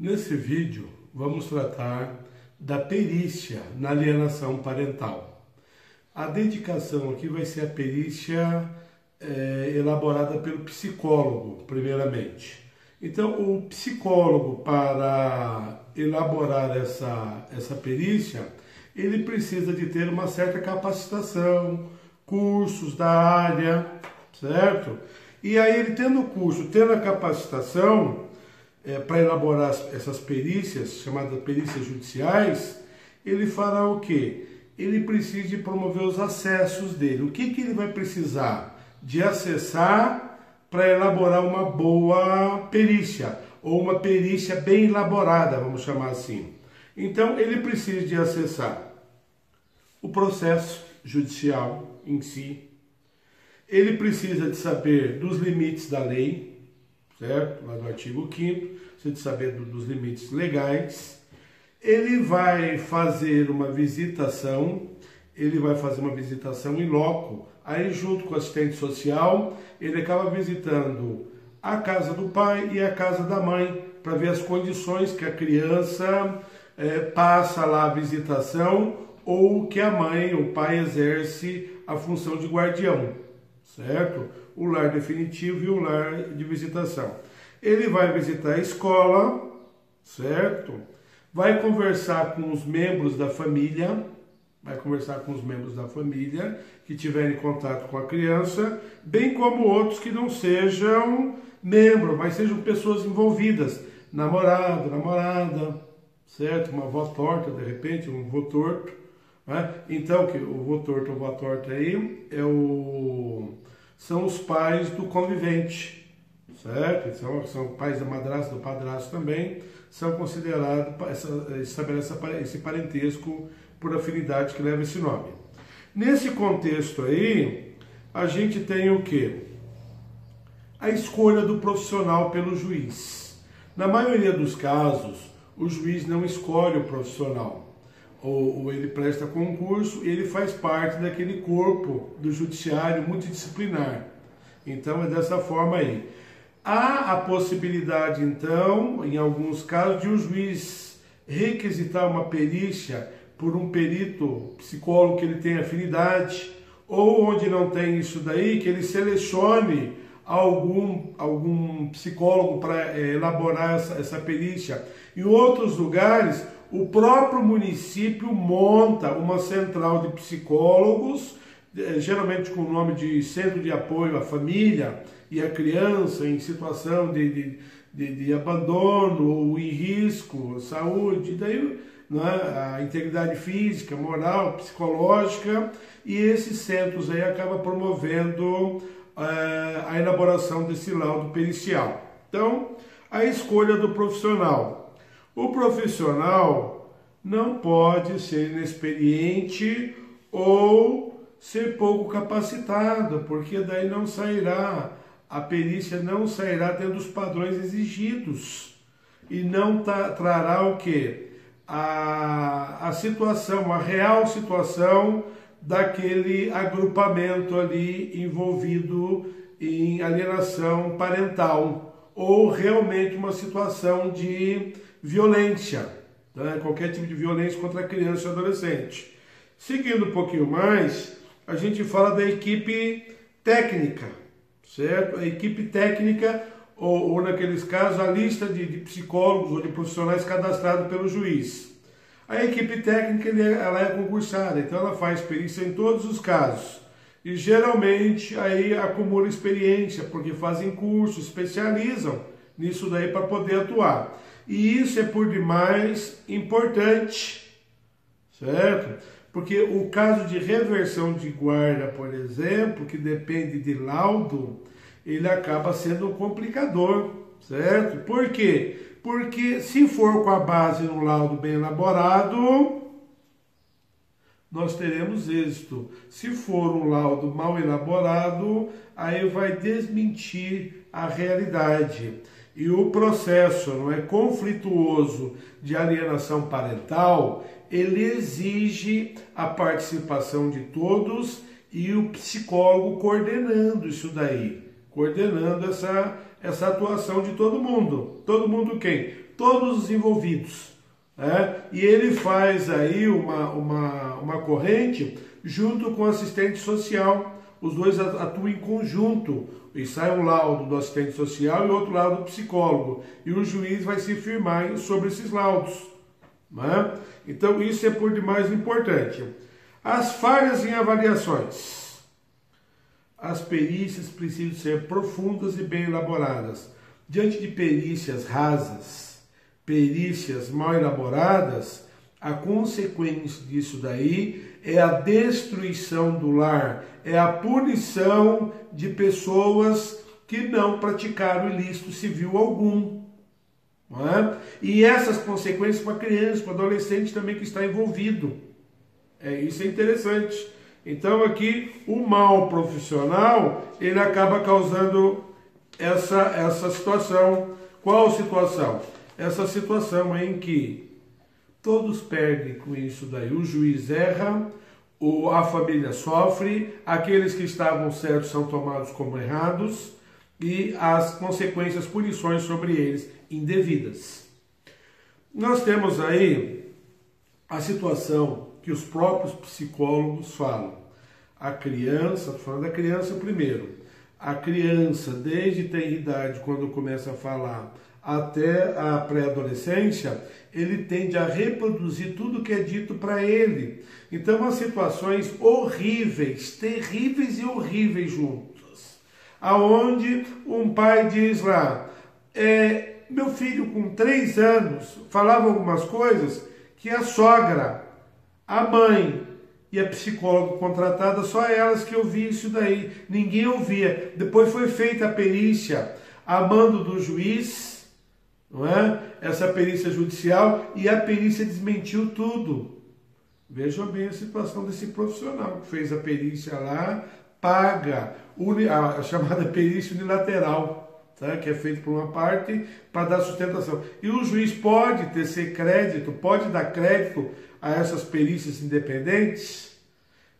Nesse vídeo, vamos tratar da perícia na alienação parental. A dedicação aqui vai ser a perícia é, elaborada pelo psicólogo, primeiramente. Então, o psicólogo, para elaborar essa, essa perícia, ele precisa de ter uma certa capacitação, cursos da área, certo? E aí, ele tendo o curso, tendo a capacitação, é, para elaborar essas perícias, chamadas perícias judiciais, ele fará o quê? Ele precisa de promover os acessos dele. O que, que ele vai precisar? De acessar para elaborar uma boa perícia, ou uma perícia bem elaborada, vamos chamar assim. Então, ele precisa de acessar o processo judicial em si, ele precisa de saber dos limites da lei, certo? Lá no artigo 5 de saber do, dos limites legais. Ele vai fazer uma visitação, ele vai fazer uma visitação em loco, aí junto com o assistente social, ele acaba visitando a casa do pai e a casa da mãe, para ver as condições que a criança é, passa lá a visitação ou que a mãe ou o pai exerce a função de guardião, certo? O lar definitivo e o lar de visitação. Ele vai visitar a escola, certo? Vai conversar com os membros da família, vai conversar com os membros da família que tiverem contato com a criança, bem como outros que não sejam membros, mas sejam pessoas envolvidas, namorado, namorada, certo? Uma avó torta, de repente, um avô torto. Né? Então, que o avô torto ou avó torta aí é o, são os pais do convivente certo? São, são pais da madrasta, do padrasto também, são considerados, estabelece esse parentesco por afinidade que leva esse nome. Nesse contexto aí, a gente tem o que? A escolha do profissional pelo juiz. Na maioria dos casos, o juiz não escolhe o profissional. Ou, ou ele presta concurso e ele faz parte daquele corpo do judiciário multidisciplinar. Então é dessa forma aí. Há a possibilidade, então, em alguns casos, de um juiz requisitar uma perícia por um perito psicólogo que ele tem afinidade, ou onde não tem isso daí, que ele selecione algum, algum psicólogo para é, elaborar essa, essa perícia. Em outros lugares, o próprio município monta uma central de psicólogos, é, geralmente com o nome de Centro de Apoio à Família, e a criança em situação de, de, de, de abandono ou em risco, saúde, daí é? a integridade física, moral, psicológica, e esses centros aí acabam promovendo uh, a elaboração desse laudo pericial. Então, a escolha do profissional. O profissional não pode ser inexperiente ou ser pouco capacitado, porque daí não sairá a perícia não sairá dentro dos padrões exigidos e não trará o que? A, a situação, a real situação daquele agrupamento ali envolvido em alienação parental ou realmente uma situação de violência, tá? qualquer tipo de violência contra criança e adolescente. Seguindo um pouquinho mais, a gente fala da equipe técnica certo? A equipe técnica, ou, ou naqueles casos, a lista de, de, psicólogos ou de profissionais cadastrados pelo juiz. A equipe técnica ela é concursada, então ela faz perícia em todos os casos. E geralmente aí acumula experiência, porque fazem curso, especializam nisso daí para poder atuar. E isso é por demais importante, certo? Porque o caso de reversão de guarda, por exemplo, que depende de laudo, ele acaba sendo um complicador, certo? Por quê? Porque se for com a base no laudo bem elaborado, nós teremos êxito. Se for um laudo mal elaborado, aí vai desmentir a realidade. E o processo não é conflituoso de alienação parental, ele exige a participação de todos e o psicólogo coordenando isso daí, coordenando essa, essa atuação de todo mundo. Todo mundo quem? todos os envolvidos. Né? E ele faz aí uma, uma, uma corrente junto com o assistente social. Os dois atuam em conjunto e sai um laudo do assistente social e outro laudo do psicólogo. E o juiz vai se firmar sobre esses laudos. Né? Então, isso é por demais importante. As falhas em avaliações. As perícias precisam ser profundas e bem elaboradas. Diante de perícias rasas, perícias mal elaboradas, a consequência disso daí é a destruição do lar, é a punição de pessoas que não praticaram ilícito civil algum. É? E essas consequências para criança, para adolescente também que está envolvido. É, isso é interessante. Então aqui o mal profissional ele acaba causando essa, essa situação. Qual situação? Essa situação em que todos perdem com isso daí. O juiz erra, o, a família sofre, aqueles que estavam certos são tomados como errados e as consequências, punições sobre eles indevidas. Nós temos aí a situação que os próprios psicólogos falam. A criança, falando da criança primeiro, a criança, desde ter idade, quando começa a falar, até a pré-adolescência, ele tende a reproduzir tudo que é dito para ele. Então, há situações horríveis, terríveis e horríveis juntas, aonde um pai diz lá, é, meu filho com três anos falava algumas coisas que a sogra, a mãe e a psicóloga contratada, só elas que ouviam isso daí, ninguém ouvia. Depois foi feita a perícia a mando do juiz, não é? Essa perícia judicial e a perícia desmentiu tudo. Vejam bem a situação desse profissional que fez a perícia lá, paga a chamada perícia unilateral tá? que é feito por uma parte para dar sustentação. E o juiz pode ter crédito, pode dar crédito a essas perícias independentes.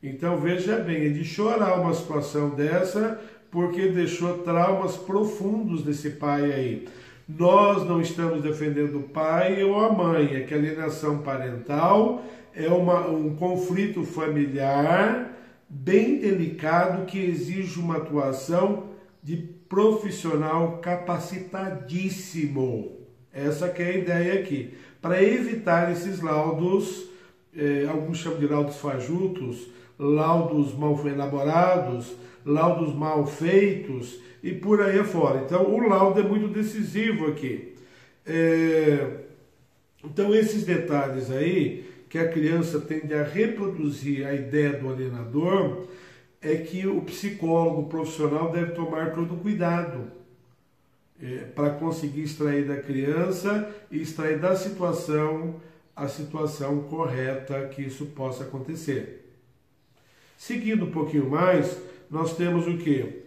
Então veja bem, é de chorar uma situação dessa, porque deixou traumas profundos desse pai aí. Nós não estamos defendendo o pai ou a mãe, é que a alienação parental é uma, um conflito familiar bem delicado que exige uma atuação de profissional capacitadíssimo. Essa que é a ideia aqui. Para evitar esses laudos, eh, alguns chamam de laudos fajutos, laudos mal elaborados, laudos mal feitos e por aí afora. Então, o laudo é muito decisivo aqui. É, então, esses detalhes aí, que a criança tende a reproduzir a ideia do alienador, é que o psicólogo profissional deve tomar todo cuidado é, para conseguir extrair da criança e extrair da situação a situação correta que isso possa acontecer. Seguindo um pouquinho mais, nós temos o que?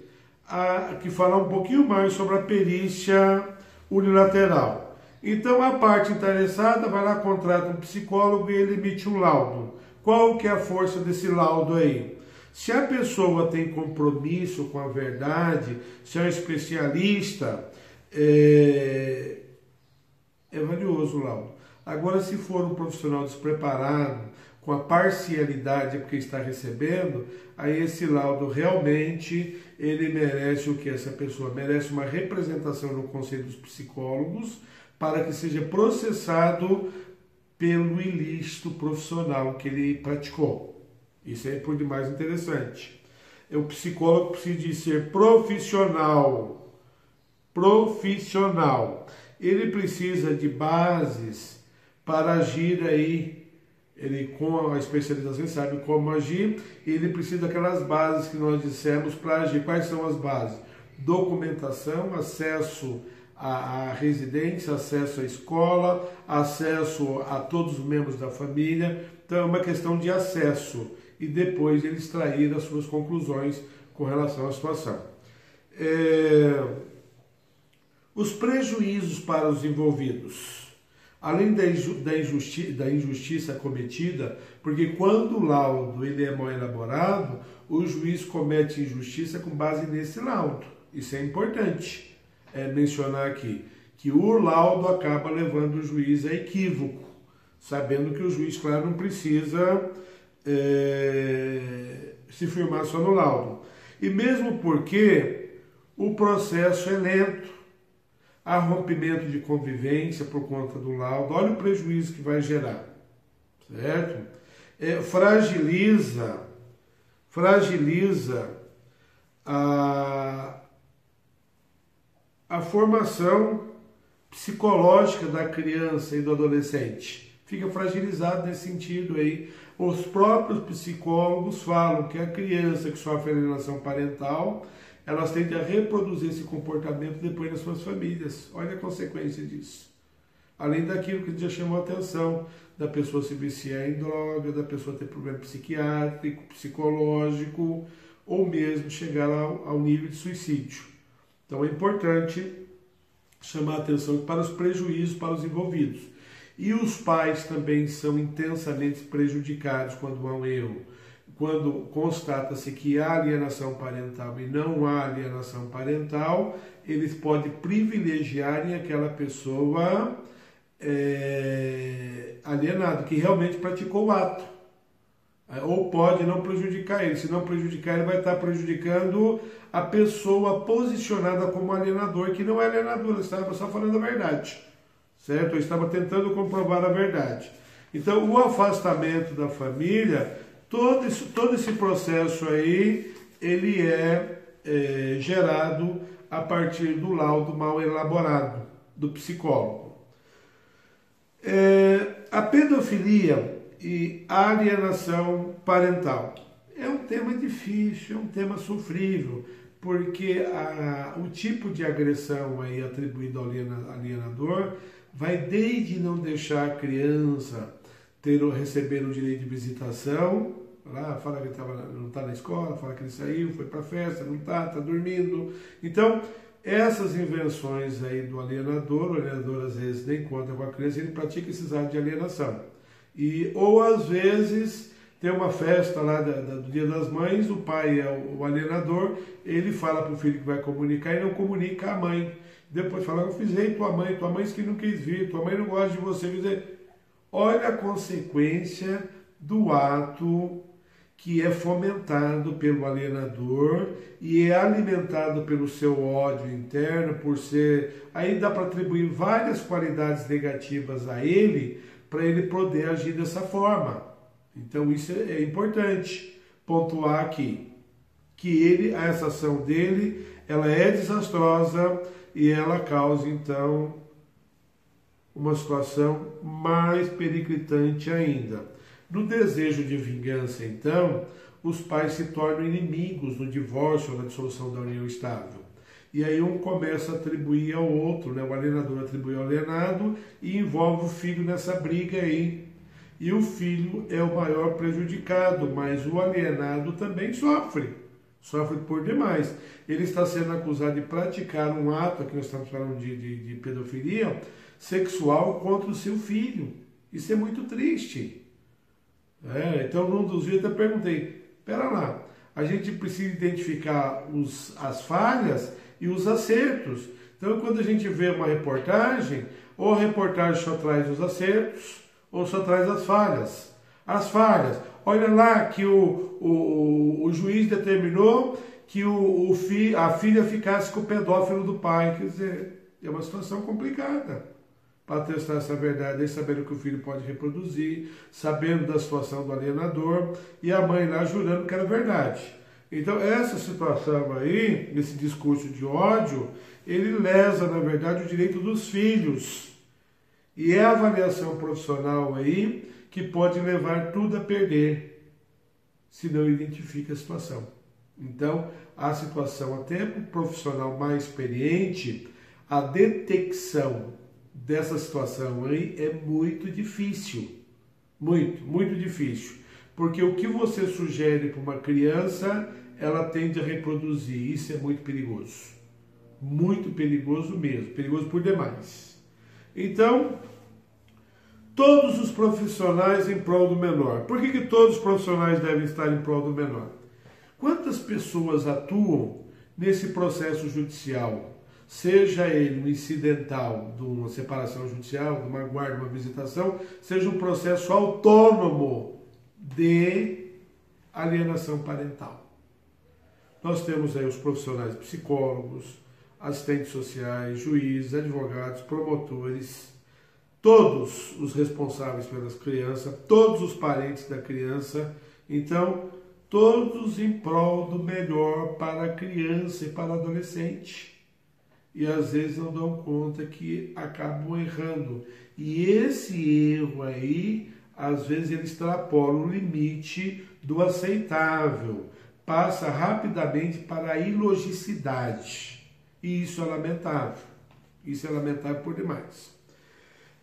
Que falar um pouquinho mais sobre a perícia unilateral. Então a parte interessada vai lá, contrata um psicólogo e ele emite um laudo. Qual que é a força desse laudo aí? Se a pessoa tem compromisso com a verdade, se é um especialista, é, é valioso o laudo. Agora, se for um profissional despreparado, com a parcialidade porque está recebendo, aí esse laudo realmente ele merece o que essa pessoa merece uma representação no Conselho dos Psicólogos para que seja processado pelo ilícito profissional que ele praticou. Isso é por demais interessante. O psicólogo precisa de ser profissional. Profissional. Ele precisa de bases para agir aí. Ele, com a especialização, sabe como agir. Ele precisa daquelas bases que nós dissemos para agir. Quais são as bases? Documentação, acesso à, residência, acesso à escola, acesso a todos os membros da família. Então, é uma questão de acesso e depois ele extrair as suas conclusões com relação à situação. É... Os prejuízos para os envolvidos, além da, injusti da injustiça cometida, porque quando o laudo ele é mal elaborado, o juiz comete injustiça com base nesse laudo. Isso é importante é, mencionar aqui que o laudo acaba levando o juiz a equívoco, sabendo que o juiz, claro, não precisa é, se firmar só no laudo. E mesmo porque o processo é lento, há rompimento de convivência por conta do laudo, olha o prejuízo que vai gerar, certo? É, fragiliza, fragiliza a, a formação psicológica da criança e do adolescente. Fica fragilizado nesse sentido aí. Os próprios psicólogos falam que a criança que sofre alienação parental, elas tendem a reproduzir esse comportamento depois nas suas famílias. Olha a consequência disso. Além daquilo que já chamou a atenção, da pessoa se viciar em droga, da pessoa ter problema psiquiátrico, psicológico, ou mesmo chegar ao, ao nível de suicídio. Então é importante chamar a atenção para os prejuízos para os envolvidos. E os pais também são intensamente prejudicados quando há um erro. Quando constata-se que há alienação parental e não há alienação parental, eles podem privilegiarem aquela pessoa é, alienada, que realmente praticou o ato. É, ou pode não prejudicar ele. Se não prejudicar, ele vai estar prejudicando a pessoa posicionada como alienador, que não é alienador, estava só falando a verdade, certo? Eu estava tentando comprovar a verdade. Então, o afastamento da família, todo esse, todo esse processo aí, ele é, é gerado a partir do laudo mal elaborado do psicólogo. É, a pedofilia e alienação parental. É um tema difícil, é um tema sofrível, porque a, o tipo de agressão aí atribuído ao alienador vai desde não deixar a criança ter receber o direito de visitação, lá fala que tava, não está na escola, fala que ele saiu, foi para a festa, não está, está dormindo. Então, essas invenções aí do alienador, o alienador às vezes nem conta com a criança, ele pratica esses atos de alienação. E, ou às vezes tem uma festa lá da, da, do Dia das Mães, o pai é o, o alienador, ele fala para o filho que vai comunicar e não comunica à mãe. Depois fala, eu fiz rei tua mãe, tua mãe que não quis vir, tua mãe não gosta de você. Dizer, olha a consequência do ato que é fomentado pelo alienador e é alimentado pelo seu ódio interno, por ser. Aí dá para atribuir várias qualidades negativas a ele, para ele poder agir dessa forma. Então isso é importante pontuar aqui que ele, essa ação dele, ela é desastrosa e ela causa então uma situação mais periclitante ainda. No desejo de vingança, então, os pais se tornam inimigos no divórcio ou na dissolução da união estável. E aí um começa a atribuir ao outro, né? o alienador atribui ao alienado e envolve o filho nessa briga aí. E o filho é o maior prejudicado, mas o alienado também sofre, sofre por demais. Ele está sendo acusado de praticar um ato, aqui nós estamos falando de, de, de pedofilia, sexual contra o seu filho. Isso é muito triste. É, então, num dos vídeos eu perguntei: pera lá, a gente precisa identificar os, as falhas e os acertos. Então, quando a gente vê uma reportagem, ou a reportagem só traz os acertos, ou só traz as falhas. As falhas. Olha lá que o, o, o juiz determinou que o, o fi, a filha ficasse com o pedófilo do pai. Quer dizer, é uma situação complicada para testar essa verdade, sabendo que o filho pode reproduzir, sabendo da situação do alienador, e a mãe lá jurando que era verdade. Então, essa situação aí, esse discurso de ódio, ele lesa, na verdade, o direito dos filhos. E é a avaliação profissional aí que pode levar tudo a perder, se não identifica a situação. Então, a situação até para o profissional mais experiente, a detecção dessa situação aí é muito difícil. Muito, muito difícil. Porque o que você sugere para uma criança ela tende a reproduzir. Isso é muito perigoso. Muito perigoso mesmo, perigoso por demais. Então, todos os profissionais em prol do menor. Por que, que todos os profissionais devem estar em prol do menor? Quantas pessoas atuam nesse processo judicial? seja ele um incidental de uma separação judicial, de uma guarda, uma visitação, seja um processo autônomo de alienação parental. Nós temos aí os profissionais psicólogos, assistentes sociais, juízes, advogados, promotores, todos os responsáveis pelas crianças, todos os parentes da criança, então, todos em prol do melhor para a criança e para o adolescente. E às vezes não dão conta que acabam errando. E esse erro aí, às vezes ele extrapola o limite do aceitável, passa rapidamente para a ilogicidade. E isso é lamentável. Isso é lamentável por demais.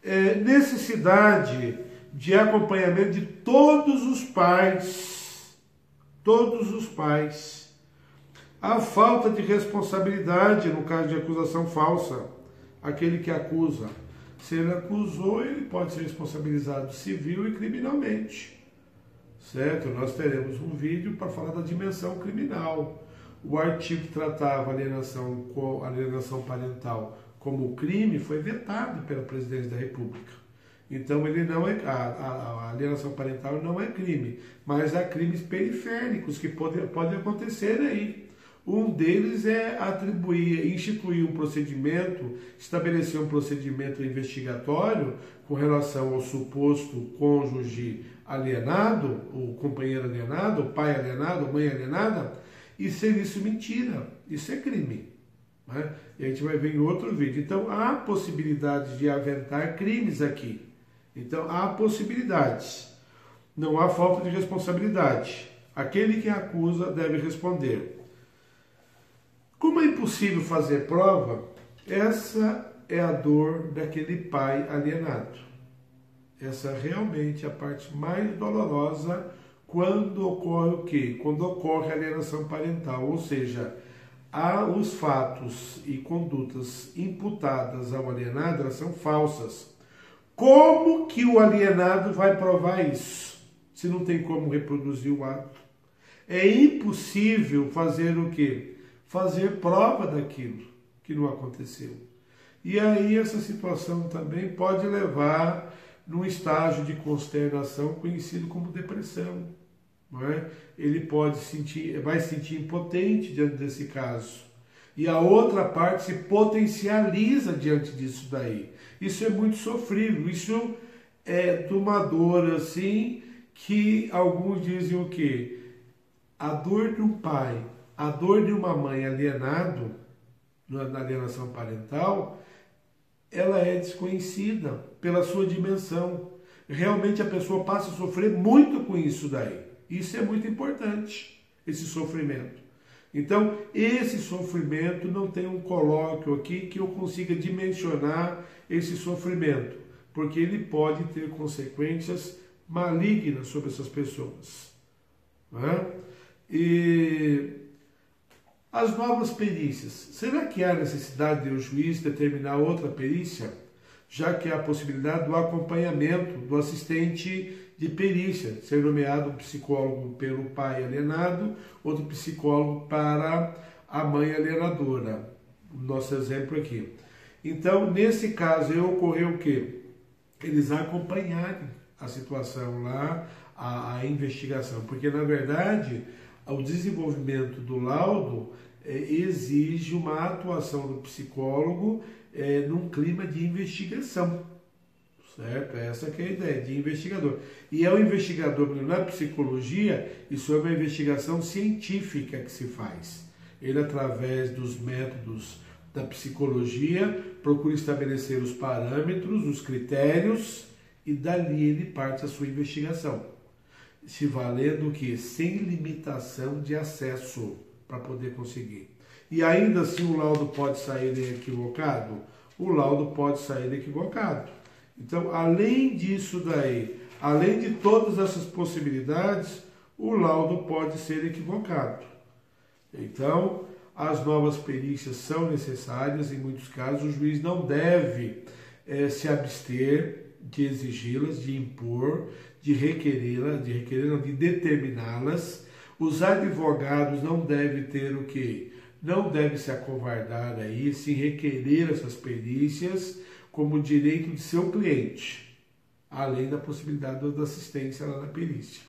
É, necessidade de acompanhamento de todos os pais, todos os pais. A falta de responsabilidade no caso de acusação falsa, aquele que acusa. Se ele acusou, ele pode ser responsabilizado civil e criminalmente. Certo? Nós teremos um vídeo para falar da dimensão criminal. O artigo que tratava alienação, alienação parental como crime foi vetado pela presidência da República. Então ele não é a, a, alienação parental não é crime, mas há crimes periféricos que podem, podem acontecer aí. Um deles é atribuir, instituir um procedimento, estabelecer um procedimento investigatório com relação ao suposto cônjuge alienado, o companheiro alienado, o pai alienado, a mãe alienada, e ser isso mentira. Isso é crime. Né? E a gente vai ver em outro vídeo. Então há possibilidade de aventar crimes aqui. Então há possibilidades. Não há falta de responsabilidade. Aquele que acusa deve responder. Como é impossível fazer prova, essa é a dor daquele pai alienado. Essa é realmente a parte mais dolorosa quando ocorre o quê? Quando ocorre alienação parental, ou seja, há os fatos e condutas imputadas ao alienado, elas são falsas. Como que o alienado vai provar isso? Se não tem como reproduzir o ato. É impossível fazer o quê? Fazer prova daquilo que não aconteceu. E aí essa situação também pode levar num estágio de consternação conhecido como depressão. É? Ele pode sentir, vai se sentir impotente diante desse caso. E a outra parte se potencializa diante disso daí. Isso é muito sofrível, isso é de uma dor assim que alguns dizem o quê? A dor de um pai, a dor de uma mãe alienado, na alienação parental, ela é desconhecida pela sua dimensão. Realmente a pessoa passa a sofrer muito com isso daí. Isso é muito importante, esse sofrimento. Então, esse sofrimento não tem um colóquio aqui que eu consiga dimensionar esse sofrimento, porque ele pode ter consequências malignas sobre essas pessoas. É? E as novas perícias. Será que há necessidade de o juiz determinar outra perícia? Já que há a possibilidade do acompanhamento do assistente de perícia, ser nomeado um psicólogo pelo pai alienado, outro psicólogo para a mãe alienadora. Nosso exemplo aqui. Então, nesse caso, ocorreu o quê? Eles acompanharem a situação lá, a, a, investigação, porque na verdade o desenvolvimento do laudo é, exige uma atuação do psicólogo é, num clima de investigação. Certo? Essa que é a ideia, de investigador. E é o investigador, na psicologia, isso é uma investigação científica que se faz. Ele, através dos métodos da psicologia, procura estabelecer os parâmetros, os critérios, e dali ele parte a sua investigação. Se valendo que sem limitação de acesso para poder conseguir. E ainda assim o laudo pode sair equivocado? O laudo pode sair equivocado. Então, além disso daí, além de todas essas possibilidades, o laudo pode ser equivocado. Então, as novas perícias são necessárias, em muitos casos o juiz não deve é, se abster de exigi-las, de impor, de requerê-las, de requerer, de determiná-las. Os advogados não devem ter o que? não deve se acovardar aí, se requerer essas perícias como direito de seu cliente, além da possibilidade da assistência lá na perícia.